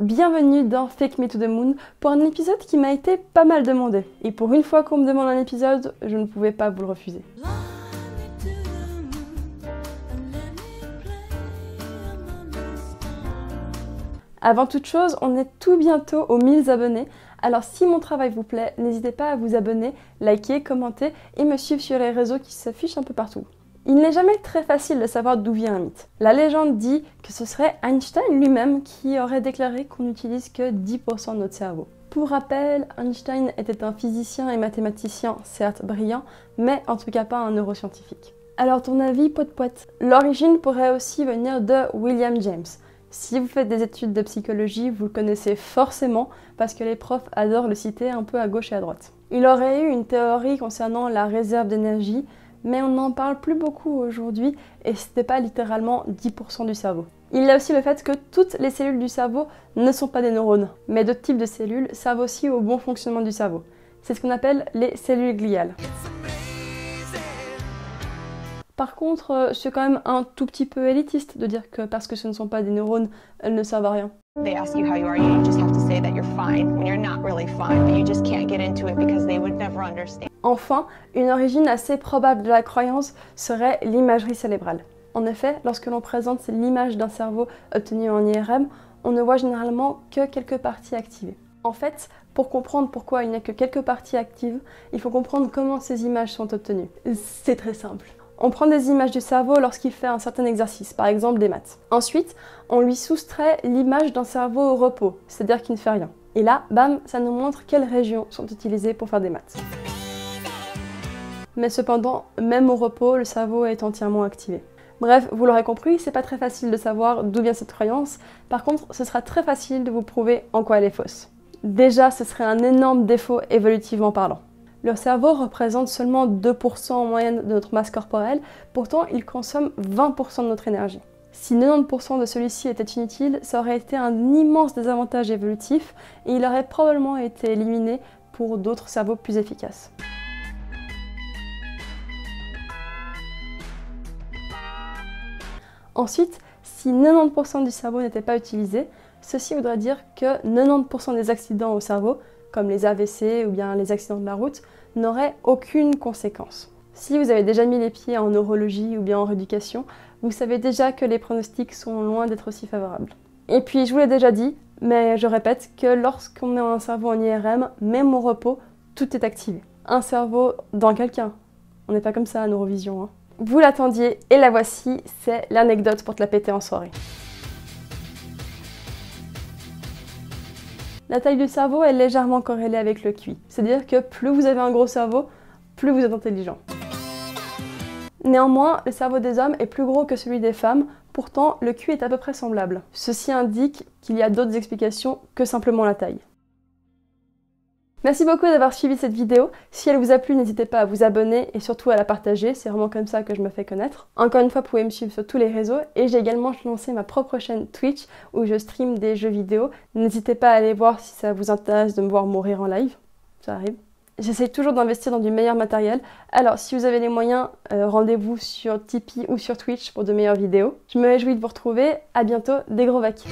Bienvenue dans Fake Me to the Moon pour un épisode qui m'a été pas mal demandé. Et pour une fois qu'on me demande un épisode, je ne pouvais pas vous le refuser. Avant toute chose, on est tout bientôt aux 1000 abonnés. Alors si mon travail vous plaît, n'hésitez pas à vous abonner, liker, commenter et me suivre sur les réseaux qui s'affichent un peu partout. Il n'est jamais très facile de savoir d'où vient un mythe. La légende dit que ce serait Einstein lui-même qui aurait déclaré qu'on n'utilise que 10% de notre cerveau. Pour rappel, Einstein était un physicien et mathématicien, certes brillant, mais en tout cas pas un neuroscientifique. Alors ton avis, pot de poète? L'origine pourrait aussi venir de William James. Si vous faites des études de psychologie, vous le connaissez forcément parce que les profs adorent le citer un peu à gauche et à droite. Il aurait eu une théorie concernant la réserve d'énergie, mais on n'en parle plus beaucoup aujourd'hui et ce n'était pas littéralement 10% du cerveau. Il y a aussi le fait que toutes les cellules du cerveau ne sont pas des neurones, mais d'autres types de cellules servent aussi au bon fonctionnement du cerveau. C'est ce qu'on appelle les cellules gliales. Par contre, euh, c'est quand même un tout petit peu élitiste de dire que parce que ce ne sont pas des neurones, elles ne servent à rien. Enfin, une origine assez probable de la croyance serait l'imagerie cérébrale. En effet, lorsque l'on présente l'image d'un cerveau obtenu en IRM, on ne voit généralement que quelques parties activées. En fait, pour comprendre pourquoi il n'y a que quelques parties actives, il faut comprendre comment ces images sont obtenues. C'est très simple. On prend des images du cerveau lorsqu'il fait un certain exercice, par exemple des maths. Ensuite, on lui soustrait l'image d'un cerveau au repos, c'est-à-dire qu'il ne fait rien. Et là, bam, ça nous montre quelles régions sont utilisées pour faire des maths. Mais cependant, même au repos, le cerveau est entièrement activé. Bref, vous l'aurez compris, c'est pas très facile de savoir d'où vient cette croyance. Par contre, ce sera très facile de vous prouver en quoi elle est fausse. Déjà, ce serait un énorme défaut évolutivement parlant. Le cerveau représente seulement 2% en moyenne de notre masse corporelle, pourtant il consomme 20% de notre énergie. Si 90% de celui-ci était inutile, ça aurait été un immense désavantage évolutif et il aurait probablement été éliminé pour d'autres cerveaux plus efficaces. Ensuite, si 90% du cerveau n'était pas utilisé, ceci voudrait dire que 90% des accidents au cerveau comme les AVC ou bien les accidents de la route, n'auraient aucune conséquence. Si vous avez déjà mis les pieds en neurologie ou bien en rééducation, vous savez déjà que les pronostics sont loin d'être aussi favorables. Et puis, je vous l'ai déjà dit, mais je répète que lorsqu'on met un cerveau en IRM, même au repos, tout est activé. Un cerveau dans quelqu'un. On n'est pas comme ça à Neurovision. Hein. Vous l'attendiez et la voici, c'est l'anecdote pour te la péter en soirée. La taille du cerveau est légèrement corrélée avec le QI. C'est-à-dire que plus vous avez un gros cerveau, plus vous êtes intelligent. Néanmoins, le cerveau des hommes est plus gros que celui des femmes, pourtant le QI est à peu près semblable. Ceci indique qu'il y a d'autres explications que simplement la taille. Merci beaucoup d'avoir suivi cette vidéo. Si elle vous a plu, n'hésitez pas à vous abonner et surtout à la partager. C'est vraiment comme ça que je me fais connaître. Encore une fois, vous pouvez me suivre sur tous les réseaux et j'ai également lancé ma propre chaîne Twitch où je stream des jeux vidéo. N'hésitez pas à aller voir si ça vous intéresse de me voir mourir en live. Ça arrive. J'essaie toujours d'investir dans du meilleur matériel. Alors, si vous avez les moyens, euh, rendez-vous sur Tipeee ou sur Twitch pour de meilleures vidéos. Je me réjouis de vous retrouver. À bientôt. Des gros vacs.